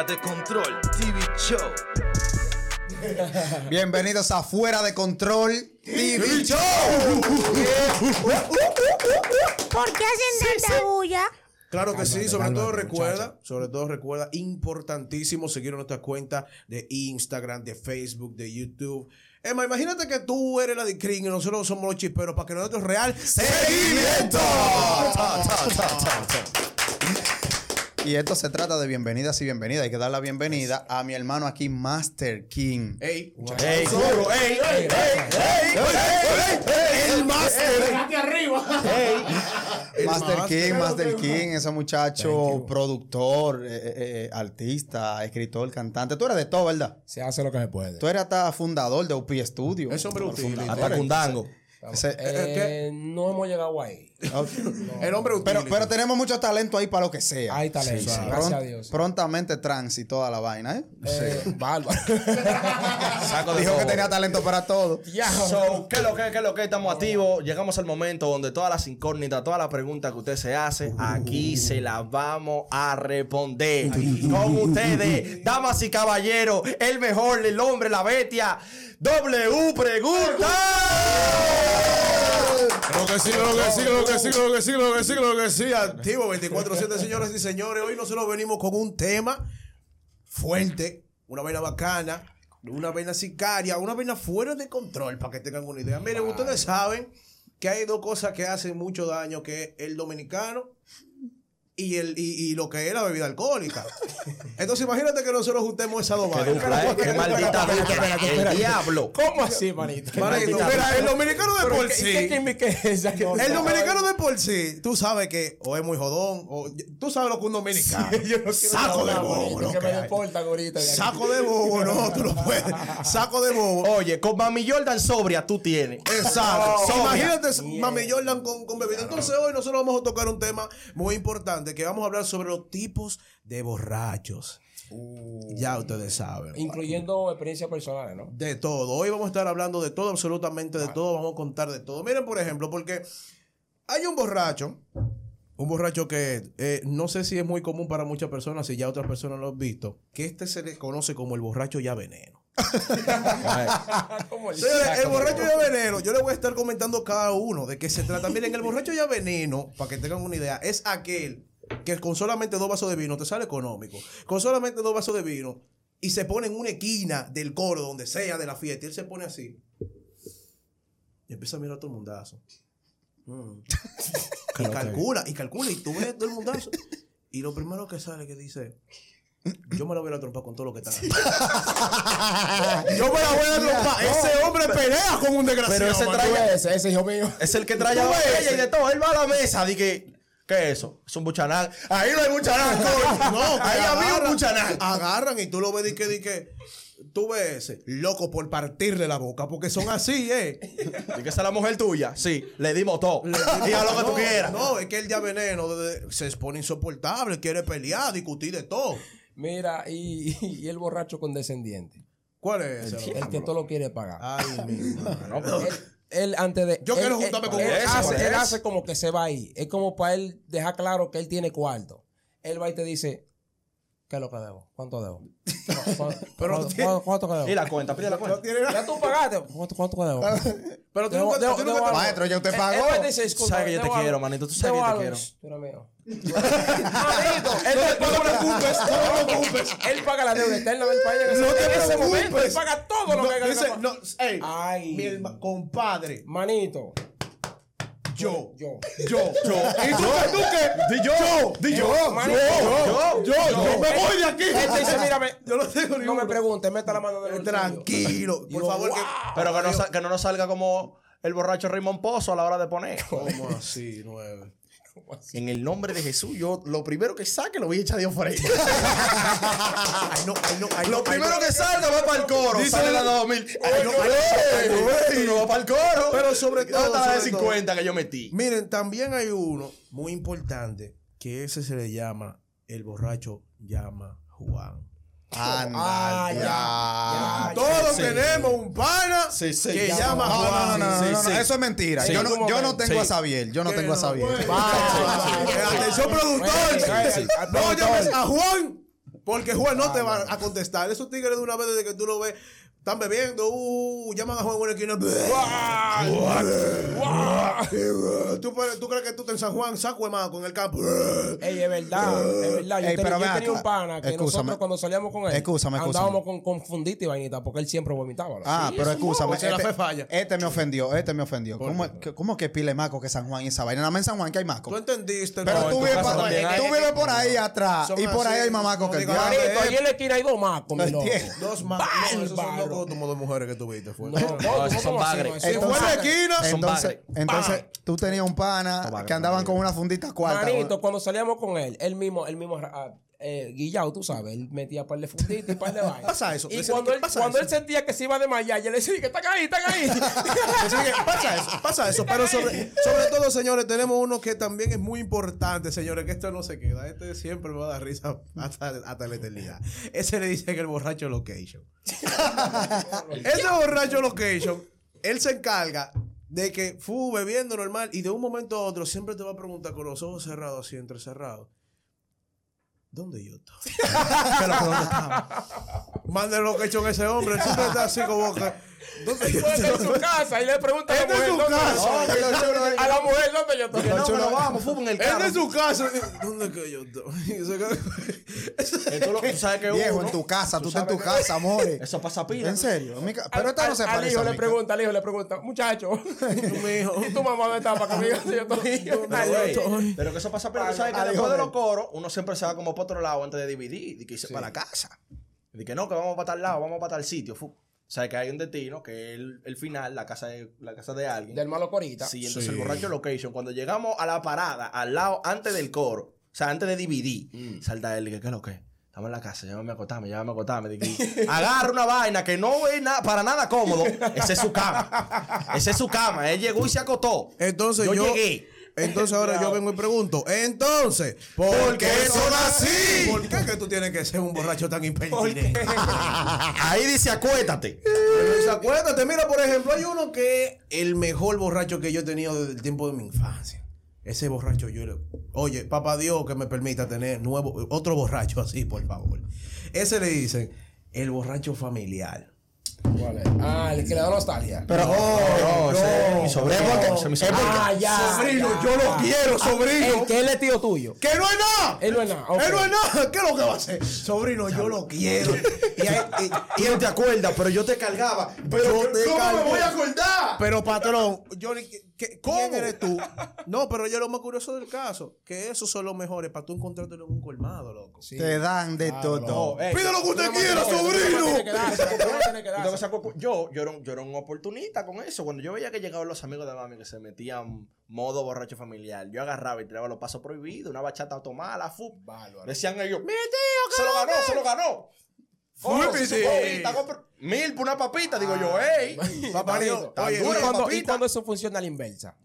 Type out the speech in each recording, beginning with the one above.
Fuera de Control TV Show. Bienvenidos a Fuera de Control TV Show. ¿Por qué hacen tanta bulla? Claro que sí, sobre cálmate, todo muchacha. recuerda, sobre todo recuerda, importantísimo seguir nuestra cuenta de Instagram, de Facebook, de YouTube. Emma, imagínate que tú eres la de Cring y nosotros somos los chisperos para que nosotros real ¡Seguimiento! Y esto se trata de bienvenidas y bienvenidas. Hay que dar la bienvenida a mi hermano aquí, Master King. Ey, ¡Ey, duro! ¡Ey, ey, ey! el máster. El Master máster. King, Master King, ese muchacho productor, eh, eh, eh, artista, escritor, cantante. Tú eres de todo, ¿verdad? Se hace lo que se puede. Tú eres hasta fundador de UP Studio. Ese hombre útil. Hasta Cundango. Ese- Eh, no hemos llegado ahí. El hombre útil. pero, pero tenemos mucho talento ahí para lo que sea. Hay talento, Sí, sí. gracias Pront- a Dios. Prontamente trans y toda la vaina, ¿eh? Eh, bárbaro. Saco de Dijo que tenía talento para todo. Ya. So, ¿qué es lo que, qué es lo que estamos activos? Llegamos al momento donde todas las incógnitas, todas las preguntas que usted se hace, aquí se las vamos a responder. Con ustedes, damas y caballeros, el mejor, el hombre, la bestia. W Pregunta. Lo que sí, lo que sí, lo que sí, lo que sí, lo que sí, lo que sí. Activo 24-7, señoras y señores. Hoy nosotros venimos con un tema fuerte, una vaina bacana, una vaina sicaria, una vaina fuera de control, para que tengan una idea. Miren, ustedes saben que hay dos cosas que hacen mucho daño, que es el dominicano y, el, y, y lo que es la bebida alcohólica. Entonces imagínate que nosotros juntemos esas dos Qué vainas. Qué maldita El diablo. ¿Cómo así, manito? Mira, el dominicano de por ¿qué- sí. ¿Qué química es esa? que no El dominicano de por sí, tú sabes que o es muy jodón, o tú sabes lo que un dominicano. Yo no quiero saco de bobo, lo que me ahorita. Saco de bobo, no, tú no puedes. Saco de bobo. Oye, con Mami Jordan sobria tú tienes. Exacto. Imagínate Mami Jordan con bebida. Entonces hoy nosotros vamos a tocar un tema muy importante que vamos a hablar sobre los tipos de borrachos. Ya ustedes saben. Incluyendo experiencias personales, ¿no? De todo. Hoy vamos a estar hablando de todo, absolutamente de todo. Vamos a contar de todo. Miren, por ejemplo, porque hay un borracho, un borracho que eh, no sé si es muy común para muchas personas, si ya otras personas lo han visto, que este se le conoce como el borracho ya veneno. Como el Señores, el borracho ya veneno, yo le voy a estar comentando cada uno de qué se trata. Miren, el borracho ya veneno, para que tengan una idea, es aquel que con solamente dos vasos de vino te sale económico. Con solamente dos vasos de vino y se pone en una esquina del coro, donde sea de la fiesta, y él se pone así. Y empieza a mirar a todo el mundazo. Mm. y calcula, y calcula, y tú ves todo el mundazo. Y lo primero que sale que dice, yo me la voy a trompar con todo lo que aquí. yo me la voy a trompar. Ese hombre pelea como un desgraciado. Pero ese trae- Ese, ese hijo mío. Es el que trae a la botella y de todo. Él va a la mesa. Dije, ¿qué es eso? Es un buchanán. Ahí no hay buchanán. coño. No, ahí había un agarran- buchanán. Agarran y tú lo ves y que, di que tú ves ese, loco por partirle la boca, porque son así, ¿eh? ¿Y que esa es la mujer tuya? Sí, le dimos todo. Diga lo que tú No, quieras. No, es que él ya veneno se expone insoportable, quiere pelear, discutir de todo. Mira, y, y el borracho condescendiente. ¿Cuál es ese? El que todo lo quiere pagar. Ay, mi madre. Él, él antes de. Yo él- quiero él- juntarme con él hace, ¿cuál él hace como que se va ahí. Es como para él dejar claro que él tiene cuarto. Él va y te dice: ¿Qué es lo que debo? ¿Cuánto debo? ¿Cuánto, Pero cuánto, que debo? Y la cuenta, pide la No cuenta. tiene nada. Ya tú pagaste. ¿Cuánto, cuánto que debo? Pero tú Debo- nunca, debo- tú debo nunca- algo. Maestro, ya usted pagó. él va y dice, "Disculpa, Sabes que yo te quiero, algo". manito, tú sabes que yo te quiero. Tú eres mío. Manito, él te paga No te preocupes, no te preocupes. Él paga la deuda eterna del país. No te en ese momento, preocupes. él paga todo lo que hay que dice, pagar. no, ey, Ay. mi herma- compadre, Manito, yo, yo. yo, yo. ¿Y tú, qué? tú qué? Di yo, di yo, yo, Yo, yo me voy de aquí. Él te dice, mírame, Yo no tengo ni no me preguntes, meta la mano en el. Tranquilo, por yo, favor. Pero que no, sa- que no nos salga como el borracho Raymond Pozo a la hora de poner. ¿Cómo así, nueve? En el nombre de Jesús, yo lo primero que saque lo voy a echar Dios por ahí. Ay, no, ay, no, ay, no, Lo primero que salga va para el coro. Dice Sale la 2000. Ay, no, ay, vas para el coro. Pero sobre todo, Hasta la de sobre todo. 50 que yo metí. Miren, también hay uno muy importante que ese se le llama el borracho llama Juan. Anda, Ah, ya. ya, ya. Todos sí. tenemos un pana Sí, sí, que ya. llama No, no, Juan. no, no, Sí, no, no, sí. eso es mentira. Sí. Yo, no, yo no tengo Sí. a Xavier, yo no tengo a no, Xavier. Atención, productor. No llames a Juan Porque Juan no te va a contestar. Esos tigres de una vez desde que tú lo ves, están bebiendo, uh, llaman a Juan en una esquina. ¿Tú, tú crees que tú estás en San Juan, saco de maco en el campo? Ey, es verdad, es verdad. Yo, Ey, tenía, pero yo ven tenía un pana que Excúsame. nosotros cuando salíamos con él Excúsame, excúsame. andábamos con, con fundita y vainita porque él siempre vomitaba. ¿no? Ah, Sí, pero escúchame. Este, falla. este me ofendió, este me ofendió. ¿Cómo, que- ¿Cómo que pile maco que San Juan y esa vaina? Nada más en San Juan que hay maco. ¿Tú entendiste? Pero no? tú, vives por, tú vives por ahí atrás y por ahí hay mamacos que el diablo. Ahí en la esquina hay dos macos, mi No loco. Dos más. Son Bárbaro. dos como dos mujeres que tuviste. Fue. No, no, No, esos ¿cómo son bagres. Si fue es- esquina, Son Entonces, entonces tú tenías un pana Son bagres que andaban también. con una fundita cuarta. Manito, cuando salíamos con él, él mismo, él mismo, ah, eh, guillao, tú sabes, él metía par de fundita y par de vaina. Pasa eso, Y cuando, él, pasa cuando eso. él sentía que se iba a desmayar, yo le decía que están ahí, están ahí. Que pasa eso, pasa eso. Pero sobre, sobre todo, señores, tenemos uno que también es muy importante, señores, que esto no se queda. Este siempre me va a dar risa hasta, hasta la eternidad. Ese le dicen el borracho location. Ese borracho location, él se encarga de que fu bebiendo normal y de un momento a otro siempre te va a preguntar con los ojos cerrados, así entrecerrados. ¿Dónde yo estoy? ¿Qué es lo que dónde estamos? Mande location ese hombre. Él siempre está así como que. ¿Dónde yo estar en su casa y le pregunta a la es mujer, su ¿dónde casa. yo estoy? No, pero chulo, A la mujer, ¿dónde yo estoy? Que no, que no vamos, fútbol en el carro. de su casa. ¿Dónde que yo estoy? Lo- tú sabes que Viejo, uno- en tu casa, tú estás en tu que- casa, amores. Eso pasa pila. En serio. en mi ca- Al- Pero esto no al- se Al parece hijo a le pregunta, al hijo le pregunta, muchacho. ¿y tu mamá dónde está para que me yo estoy? Pero, que eso pasa, pero tú sabes que al hijo después de de los coros, uno siempre se va como para otro lado antes de dividir. Y que irse para la casa. Y que no, que vamos para tal lado, vamos para tal sitio. Fu. O sea, que hay un destino, que es el, el final, la casa de, la casa de alguien. Del malo corita. Sí, entonces el borracho location, cuando llegamos a la parada, al lado, antes del coro, o sea, antes de dividir, salta él y que, ¿qué es lo que? Estamos en la casa, llévame a acostarme, llévame a acostarme. Dije, agarra una vaina que no es nada, para nada cómodo. Esa es su cama. Esa es su cama. Él llegó y se acotó. Entonces yo, Yo llegué. Entonces ahora yo vengo y pregunto, entonces, ¿por, qué son así? ¿Por qué que tú tienes que ser un borracho tan impertinente? Ahí dice, acuéstate. Pues acuérdate, mira, por ejemplo, hay uno que es el mejor borracho que yo he tenido desde el tiempo de mi infancia. Ese borracho yo le... Oye, papá Dios que me permita tener nuevo, otro borracho así, por favor. Ese le dicen el borracho familiar. ¿Cuál es? Ah, el que le da nostalgia. Pero, No, oh, ese es mi sobrino. no. ese es mi Es sobrino. Ah, ya. Sobrino, ya. yo lo quiero, sobrino. El que él es tío tuyo. ¡Que no es nada! Él no es nada. ok. Él no es nada. ¿Qué es lo que va a hacer? Sobrino, yo lo quiero. Y, hay- y- Y no te acuerdas, pero yo te cargaba. Pero Yo te ¿cómo cargo. me voy a acordar? Pero patrón, Johnny, ¿qué- qué- ¿quién eres tú? No, pero yo lo más curioso del caso, que esos son los mejores para tú encontrártelo en un colmado, loco. Sí. Te dan de todo. No, eh, Pide lo que usted no quiera, no sobrino. Que Yo, yo, yo era, un, yo era un oportunista con eso. Cuando yo veía que llegaban los amigos de mami que se metían modo borracho familiar, yo agarraba y tiraba los pasos prohibidos, una bachata tomada, la fu. Bárbaro. Decían ellos, mi tío, se lo ganó, se lo ganó. Fue, Oh, sí. compra- Mil por una papita, digo yo, ey. Papá Manito, Dios, tan oye, ¿y cuando, y cuando eso funciona a la inversa?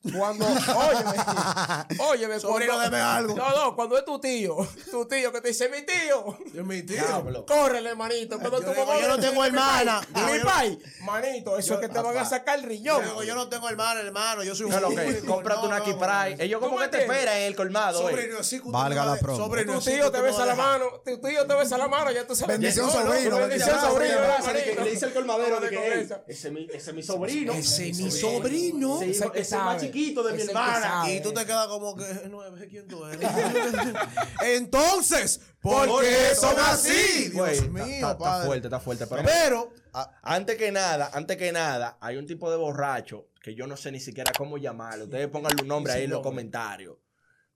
Cuando, óyeme, óyeme, Sobrino, cuando, deme algo. No, no, cuando es tu tío, tu tío que te dice, mi tío, Es mi tío. Diablo. córrele, manito. Cuando Yo tu digo, mamá yo no tengo mi hermana. pai, Yo- Mi yo- pai, manito, eso es que te van a sacar el riñón. Yo, digo, yo no tengo hermano, hermano, yo soy un ¿Qué es lo que? único. Cómprate No, una Kipray. no. Ellos como ¿Tú que te esperan en el colmado, usted Valga la promo. Sobrino, Tu tío te besa la mano, tu tío te besa la mano, ya tú sabes. Bendición, No, no, sobrino, Bendición, sobrino. Le dice el colmadero que convenza. "Ey, ese es mi- ese es mi sobrino. Ese es mi sobrino. Ese es el chiquito de mi hermana. Y tú te quedas como que no sé quién tú eres. Entonces, ¿por Porque qué son así? Dios mío, está, fuerte, está fuerte. Pero, antes que nada, antes que nada, hay un tipo de borracho que yo no sé ni siquiera cómo llamarlo. Ustedes pónganle un nombre ahí en los comentarios.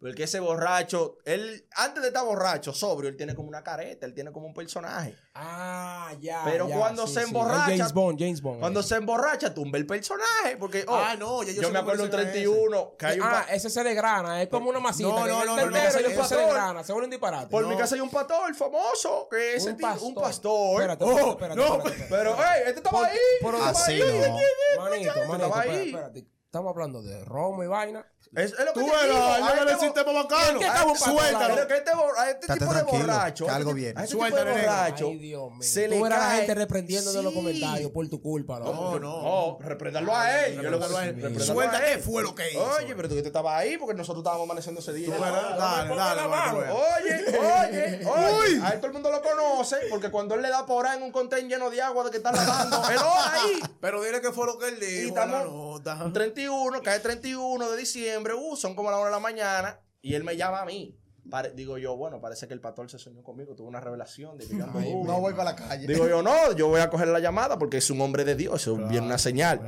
Porque ese borracho, él, antes de estar borracho, sobrio, él tiene como una careta, él tiene como un personaje. Ah, ya. Pero ya, cuando sí, se sí. emborracha- James Bond, James Bond. Cuando eh. se emborracha, tumba el personaje. Porque, oh, Ah, no, ya yo yo me acuerdo un dicen a ese. 31 que hay un ah, ese se desgrana, es como una masita. No, no, no, no, no, se pastor. desgrana, se vuelve un disparate. Por mi casa hay un pastor famoso, que es un pastor. un pastor. Espérate, Oh, espérate, no, espérate, espérate. pero, hey, este estaba ahí. Pero- este Así no. Manito, manito, espérate, ahí. espérate. Estamos hablando de romo y vaina. Es, es lo que Tú te digo, a el este bo- sistema bacano. ¿Qué estamos para Suéltalo. Pero que este, bo- a este tipo de tranquilo, borracho, que a este algo viene. a este Suéltalo, tipo de borracho, Ay, Dios mío. se le Tú verás a la cae- gente reprendiendo en los Sí. comentarios por tu culpa, loco. No, no. No, reprenderlo a él. Yo voy a Repréndalo él. Suelta qué fue lo que hizo. Oye, pero tú que te estabas ahí porque nosotros estábamos amaneciendo ese día. Dale, dale, que veas. Oye, oye, oye. A él todo el mundo lo conoce porque cuando él le da por ahí en un contenedor lleno de agua de que está lavando, él ahí. Pero dile qué fue lo que él Y dijo. la estamos nota. un 31, cae 31 de diciembre, uh, son como las 1 de la mañana, y él me llama a mí. Pare- digo yo, bueno, parece que el pastor se soñó conmigo, tuvo una revelación de que yo ando duro. No voy para la calle. Digo yo, no, yo voy a coger la llamada porque es un hombre de Dios, eso viene una señal.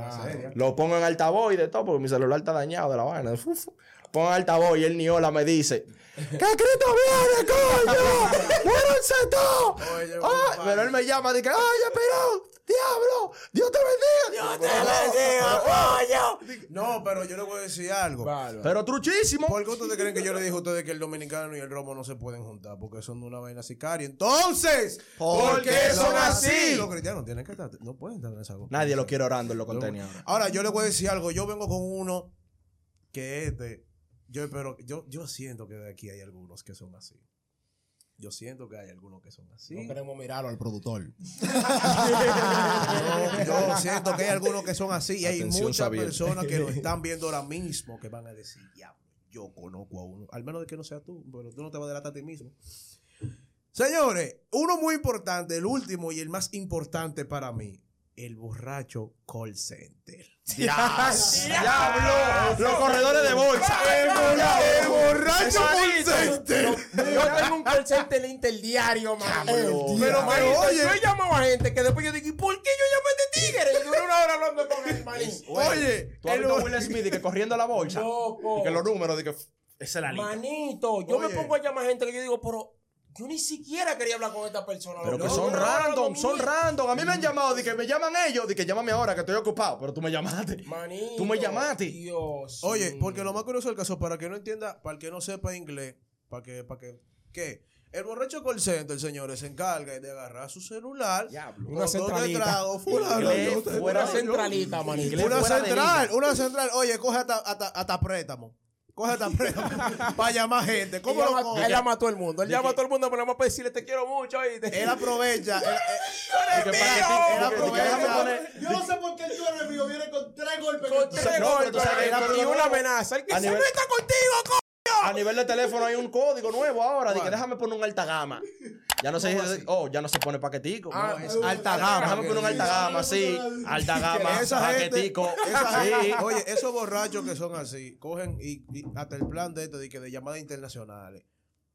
Lo pongo en altavoz y de todo, porque mi celular está dañado de la vaina. Uf, Pongo en altavoz y él ni hola me dice, ¡Que Cristo viene, coño! ¡Muéranse todos! Compadre. pero él me llama y dice, ¡Oye, pero! ¡Diablo! ¡Dios te bendiga! ¡Dios te bendiga, coño! No, pero yo le voy a decir algo. Bárbaro. Pero truchísimo. ¿Por qué ustedes creen que yo le dije a ustedes que el dominicano y el romo no se pueden juntar? Porque son de una vaina sicaria. Entonces, ¿Por qué son así? Los cristianos tienen que estar, no pueden estar en esa cosa. Nadie lo quiere orando en los contenidos. Ahora, yo le voy a decir algo. Yo vengo con uno que este. Yo espero, yo, yo siento que de aquí hay algunos que son así. Yo siento que hay algunos que son así. No queremos mirarlo al productor. Yo, yo siento que hay algunos que son así y hay muchas Xavier. personas que lo están viendo ahora mismo que van a decir, diablo, yo conozco a uno. Al menos de que no sea tú, pero tú no te vas a delatar a ti mismo. Señores, uno muy importante, el último y el más importante para mí, el borracho call center. ¡Diablo! Los corredores de bolsa. El borracho call center. Yo tengo un call center interdiario, man. Diablo. Pero, pero, oye, yo he llamado a gente que después yo digo, ¿y por qué yo llamé a este tigre? Y duré una hora hablando con el manito. oye, ¿Tú has el visto a Will Smith y que corriendo la bolsa? Loco. Y que los números de que esa es la lista. Manito, yo Oye. me pongo a llamar a gente que yo digo, pero yo ni siquiera quería hablar con esta persona. Pero que son random, son random. A mí me han llamado de que me llaman ellos, de que llámame ahora que estoy ocupado, pero tú me llamaste. Manito. Tú me llamaste. Dios. Oye, porque lo más curioso del caso, para que no entienda, para el que no sepa inglés, para que, para que, ¿qué? El borracho call center, señores, se encarga de agarrar su celular, Diablo. Una centralita. trago, fulano, Inglés yo te- fuera Una centralita. Inglés Una central, una central. Oye, coge hasta, hasta, hasta préstamo. Coge hasta préstamo para llamar gente. ¿Cómo él lo llama, coge? él llama a todo el mundo. Él llama a todo el mundo, pero nada más para decirle te quiero mucho. ¿oíste? Él aprovecha. él- Y mío! Él y y aprovecha. Yo no sé por qué el tuyo mío viene con tres golpes. Con tres tú golpes que y una amenaza. El que se meta contigo, co- A nivel de teléfono hay un código nuevo ahora, ¿Cuál? déjame poner un alta gama. Ya no se dice, oh, ya no se pone paquetico. Ah, no, es alta gama. Déjame poner un alta gama, sí. Alta gama, paquetico. Sí. oye, esos borrachos que son así, cogen y, y hasta el plan de esto de, que de llamadas internacionales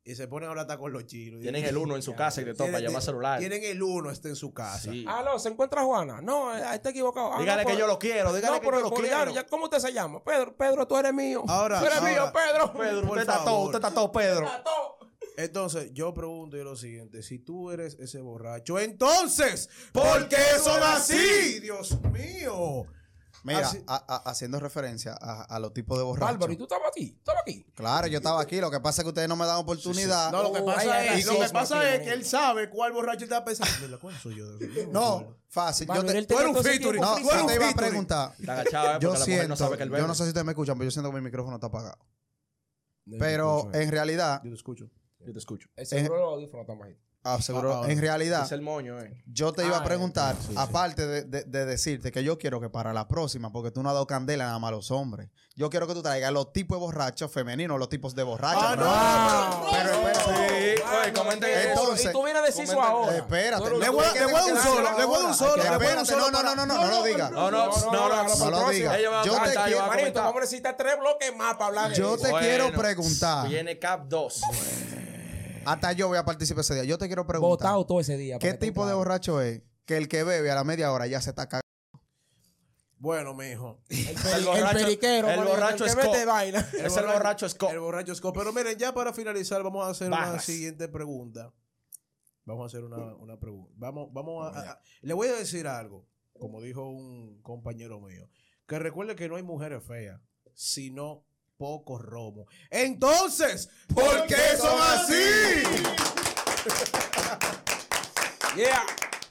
y se ponen ahora hasta con los chinos. Tienen el uno en su casa y de todo para Tienen- llamar celular. Tienen el uno este en su casa. Sí. Aló, ¿se encuentra Juana? No, eh, está equivocado. Ah, Dígale no, que yo lo quiero, dígale No, que pero yo lo por quiero. ya, ¿cómo usted se llama? Pedro, Pedro, tú eres mío. Ahora, tú eres ahora, mío, Pedro. Pedro, Por usted está todo, usted está todo, Pedro. Está todo. Entonces, yo pregunto yo lo siguiente: si tú eres ese borracho, entonces, ¿por qué son así? Dios mío. Mira, Así- a- a- haciendo referencia a, a los tipos de borrachos. Bárbaro, ¿y tú estabas aquí? ¿Estabas aquí? Claro, yo estaba aquí. Lo que pasa es que ustedes no me dan oportunidad. No, lo que Oh, pasa, es, lo que racismo pasa aquí, es manito. que él sabe cuál borracho está pensando. Mira, ¿Cuál soy yo? No, fácil. Yo te, tú eres un featuring. no, yo te iba a preguntar. Está agachado, eh, Yo siento, no sabe que yo no sé si ustedes me escuchan, pero yo siento que mi micrófono está apagado. Pero en realidad, Yo te escucho. Yo te escucho. El seguro de los audífonos está bajito. Aseguro, Ah, ah, en realidad, Es el moño, eh. yo te iba Ah, a preguntar, sí, sí. aparte de, de- de decirte que yo quiero que para la próxima, porque tú no has dado candela nada más a los hombres, yo quiero que tú traigas los tipos de borrachos femeninos, los tipos de borrachos. Ah, pero- no, pero espérate. Sí, oye, comenten eso. Entonces, y tú vienes a decir eso ahora. Espérate, Le voy a- le voy a dar un solo, le voy a dar un solo, espérate, no, no, no, no, no, no lo digas. No, no, no, no, no, No lo digas. Yo te quiero- comentar. vamos a necesitar tres bloques más para hablar de Yo te quiero preguntar. Viene Cap 2. Hasta yo voy a participar ese día. Yo te quiero preguntar. Botado todo ese día. ¿Qué tipo de borracho es que el que bebe a la media hora ya se está cagando? Bueno, mijo. El, El el borracho- periquero. el borracho que es mete co- vaina. Es el borracho Scott. El borracho Scott. Pero miren, ya para finalizar, vamos a hacer una siguiente pregunta. Vamos a hacer una, una pregunta. Vamos, vamos a, a- a- Le voy a decir algo, como dijo un compañero mío. Que recuerde que no hay mujeres feas, sino pocos romos. Entonces, ¿por qué son así? Yeah.